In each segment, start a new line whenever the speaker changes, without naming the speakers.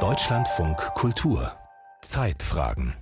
Deutschlandfunk Kultur Zeitfragen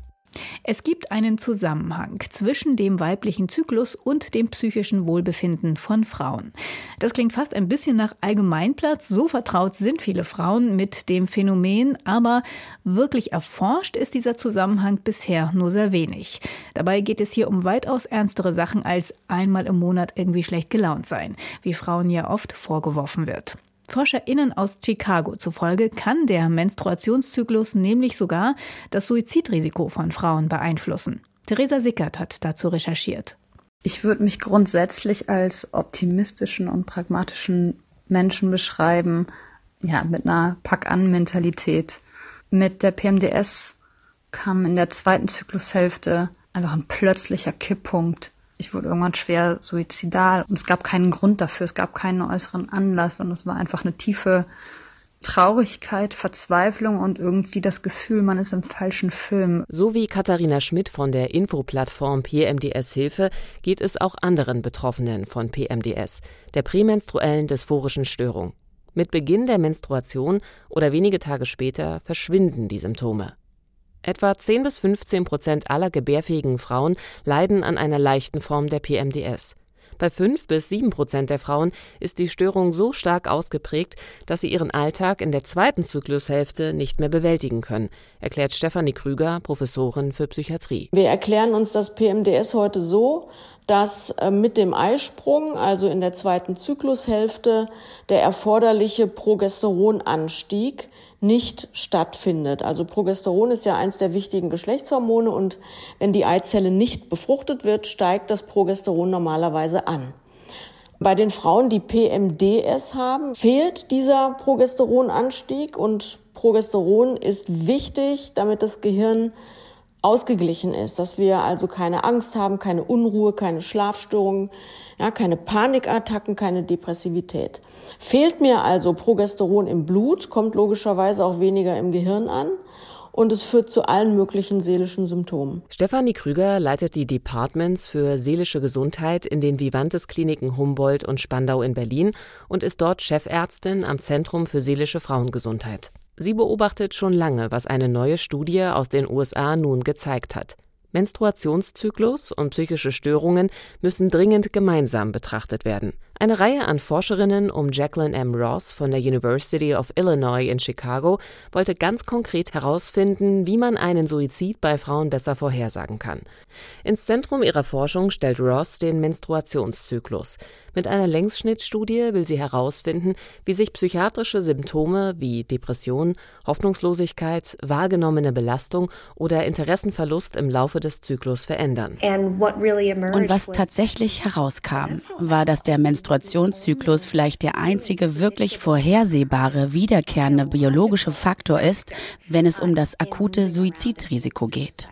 es gibt einen Zusammenhang zwischen dem weiblichen Zyklus und dem psychischen Wohlbefinden von Frauen. Das klingt fast ein bisschen nach Allgemeinplatz. So vertraut sind viele Frauen mit dem Phänomen, aber wirklich erforscht ist dieser Zusammenhang bisher nur sehr wenig. Dabei geht es hier um weitaus ernstere Sachen als einmal im Monat irgendwie schlecht gelaunt sein, wie Frauen ja oft vorgeworfen wird. ForscherInnen aus Chicago zufolge kann der Menstruationszyklus nämlich sogar das Suizidrisiko von Frauen beeinflussen. Theresa Sickert hat dazu recherchiert.
Ich würde mich grundsätzlich als optimistischen und pragmatischen Menschen beschreiben, ja, mit einer Pack-an-Mentalität. Mit der PMDS kam in der zweiten Zyklushälfte einfach ein plötzlicher Kipppunkt ich wurde irgendwann schwer suizidal und es gab keinen Grund dafür, es gab keinen äußeren Anlass und es war einfach eine tiefe Traurigkeit, Verzweiflung und irgendwie das Gefühl, man ist im falschen Film.
So wie Katharina Schmidt von der Infoplattform PMDS Hilfe geht es auch anderen Betroffenen von PMDS, der prämenstruellen dysphorischen Störung. Mit Beginn der Menstruation oder wenige Tage später verschwinden die Symptome. Etwa 10 bis 15 Prozent aller gebärfähigen Frauen leiden an einer leichten Form der PMDS. Bei 5 bis 7 Prozent der Frauen ist die Störung so stark ausgeprägt, dass sie ihren Alltag in der zweiten Zyklushälfte nicht mehr bewältigen können, erklärt Stefanie Krüger, Professorin für Psychiatrie.
Wir erklären uns das PMDS heute so, dass äh, mit dem Eisprung, also in der zweiten Zyklushälfte, der erforderliche Progesteronanstieg nicht stattfindet. Also Progesteron ist ja eins der wichtigen Geschlechtshormone und wenn die Eizelle nicht befruchtet wird, steigt das Progesteron normalerweise an. Bei den Frauen, die PMDS haben, fehlt dieser Progesteronanstieg und Progesteron ist wichtig, damit das Gehirn ausgeglichen ist, dass wir also keine Angst haben, keine Unruhe, keine Schlafstörungen, ja, keine Panikattacken, keine Depressivität. Fehlt mir also Progesteron im Blut, kommt logischerweise auch weniger im Gehirn an und es führt zu allen möglichen seelischen Symptomen.
Stefanie Krüger leitet die Departments für seelische Gesundheit in den Vivantes Kliniken Humboldt und Spandau in Berlin und ist dort Chefärztin am Zentrum für seelische Frauengesundheit. Sie beobachtet schon lange, was eine neue Studie aus den USA nun gezeigt hat. Menstruationszyklus und psychische Störungen müssen dringend gemeinsam betrachtet werden. Eine Reihe an Forscherinnen um Jacqueline M. Ross von der University of Illinois in Chicago wollte ganz konkret herausfinden, wie man einen Suizid bei Frauen besser vorhersagen kann. Ins Zentrum ihrer Forschung stellt Ross den Menstruationszyklus. Mit einer Längsschnittstudie will sie herausfinden, wie sich psychiatrische Symptome wie Depression, Hoffnungslosigkeit, wahrgenommene Belastung oder Interessenverlust im Laufe des Zyklus verändern.
Und was tatsächlich herauskam, war, dass der Menstruationszyklus vielleicht der einzige wirklich vorhersehbare, wiederkehrende biologische Faktor ist, wenn es um das akute Suizidrisiko geht.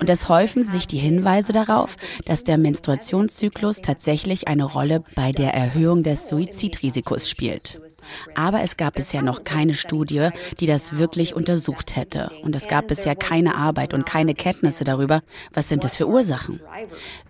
Und es häufen sich die Hinweise darauf, dass der Menstruationszyklus tatsächlich eine Rolle bei der Erhöhung des Suizidrisikos spielt. Aber es gab bisher noch keine Studie, die das wirklich untersucht hätte. Und es gab bisher keine Arbeit und keine Kenntnisse darüber, was sind das für Ursachen.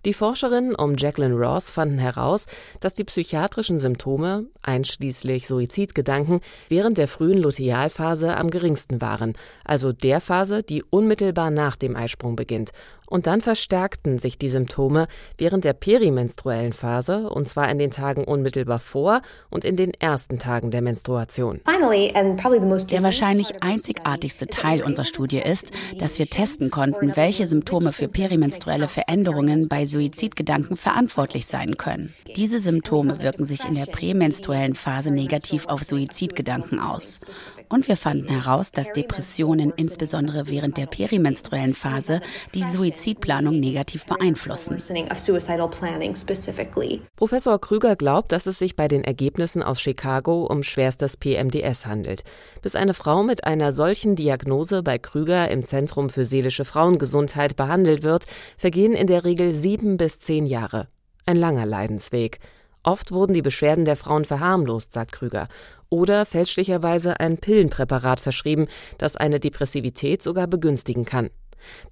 Die Forscherinnen um Jacqueline Ross fanden heraus, dass die psychiatrischen Symptome, einschließlich Suizidgedanken, während der frühen Lutealphase am geringsten waren, also der Phase, die unmittelbar nach dem Eisprung beginnt und dann verstärkten sich die Symptome während der perimenstruellen Phase, und zwar in den Tagen unmittelbar vor und in den ersten Tagen der Menstruation.
Der wahrscheinlich einzigartigste Teil unserer Studie ist, dass wir testen konnten, welche Symptome für perimenstruelle Veränderungen bei Suizidgedanken verantwortlich sein können. Diese Symptome wirken sich in der prämenstruellen Phase negativ auf Suizidgedanken aus. Und wir fanden heraus, dass Depressionen insbesondere während der perimenstruellen Phase die Suizidplanung negativ beeinflussen.
Professor Krüger glaubt, dass es sich bei den Ergebnissen aus Chicago um schwerstes PMDS handelt. Bis eine Frau mit einer solchen Diagnose bei Krüger im Zentrum für seelische Frauengesundheit behandelt wird, vergehen in der Regel sieben bis zehn Jahre. Ein langer Leidensweg. Oft wurden die Beschwerden der Frauen verharmlost, sagt Krüger, oder fälschlicherweise ein Pillenpräparat verschrieben, das eine Depressivität sogar begünstigen kann.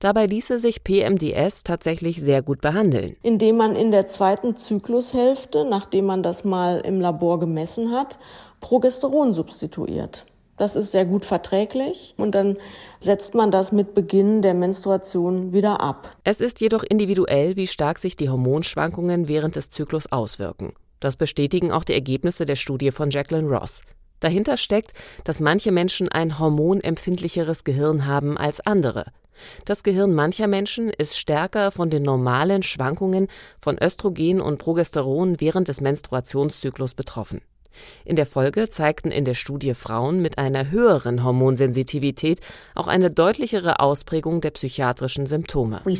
Dabei ließe sich PMDS tatsächlich sehr gut behandeln.
Indem man in der zweiten Zyklushälfte, nachdem man das mal im Labor gemessen hat, Progesteron substituiert. Das ist sehr gut verträglich und dann setzt man das mit Beginn der Menstruation wieder ab.
Es ist jedoch individuell, wie stark sich die Hormonschwankungen während des Zyklus auswirken. Das bestätigen auch die Ergebnisse der Studie von Jacqueline Ross. Dahinter steckt, dass manche Menschen ein hormonempfindlicheres Gehirn haben als andere. Das Gehirn mancher Menschen ist stärker von den normalen Schwankungen von Östrogen und Progesteron während des Menstruationszyklus betroffen. In der Folge zeigten in der Studie Frauen mit einer höheren Hormonsensitivität auch eine deutlichere Ausprägung der psychiatrischen Symptome.
Wir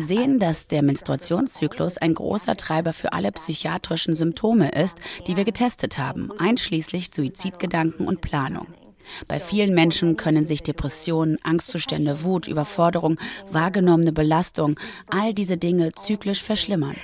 sehen, dass der Menstruationszyklus ein großer Treiber für alle psychiatrischen Symptome ist, die wir getestet haben, einschließlich Suizidgedanken und Planung. Bei vielen Menschen können sich Depressionen, Angstzustände, Wut, Überforderung, wahrgenommene Belastung, all diese Dinge zyklisch verschlimmern.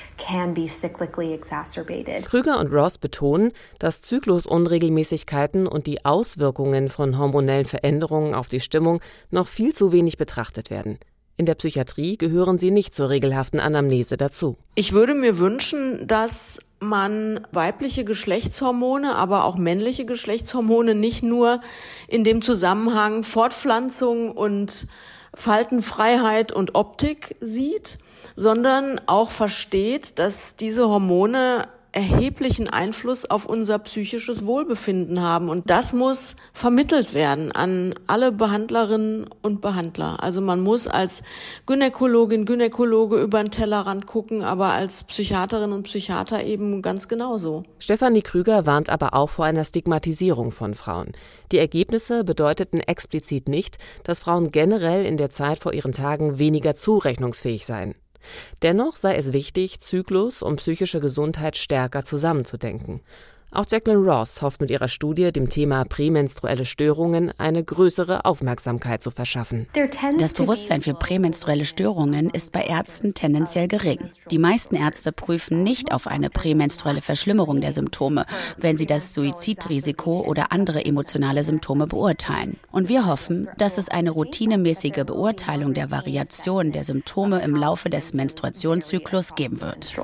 Krüger und Ross betonen, dass Zyklusunregelmäßigkeiten und die Auswirkungen von hormonellen Veränderungen auf die Stimmung noch viel zu wenig betrachtet werden. In der Psychiatrie gehören sie nicht zur regelhaften Anamnese dazu.
Ich würde mir wünschen, dass man weibliche Geschlechtshormone, aber auch männliche Geschlechtshormone nicht nur in dem Zusammenhang Fortpflanzung und Faltenfreiheit und Optik sieht, sondern auch versteht, dass diese Hormone erheblichen Einfluss auf unser psychisches Wohlbefinden haben. Und das muss vermittelt werden an alle Behandlerinnen und Behandler. Also man muss als Gynäkologin, Gynäkologe über den Tellerrand gucken, aber als Psychiaterin und Psychiater eben ganz genauso.
Stefanie Krüger warnt aber auch vor einer Stigmatisierung von Frauen. Die Ergebnisse bedeuteten explizit nicht, dass Frauen generell in der Zeit vor ihren Tagen weniger zurechnungsfähig seien. Dennoch sei es wichtig, Zyklus und psychische Gesundheit stärker zusammenzudenken. Auch Jacqueline Ross hofft mit ihrer Studie, dem Thema prämenstruelle Störungen eine größere Aufmerksamkeit zu verschaffen.
Das Bewusstsein für prämenstruelle Störungen ist bei Ärzten tendenziell gering. Die meisten Ärzte prüfen nicht auf eine prämenstruelle Verschlimmerung der Symptome, wenn sie das Suizidrisiko oder andere emotionale Symptome beurteilen. Und wir hoffen, dass es eine routinemäßige Beurteilung der Variation der Symptome im Laufe des Menstruationszyklus geben wird.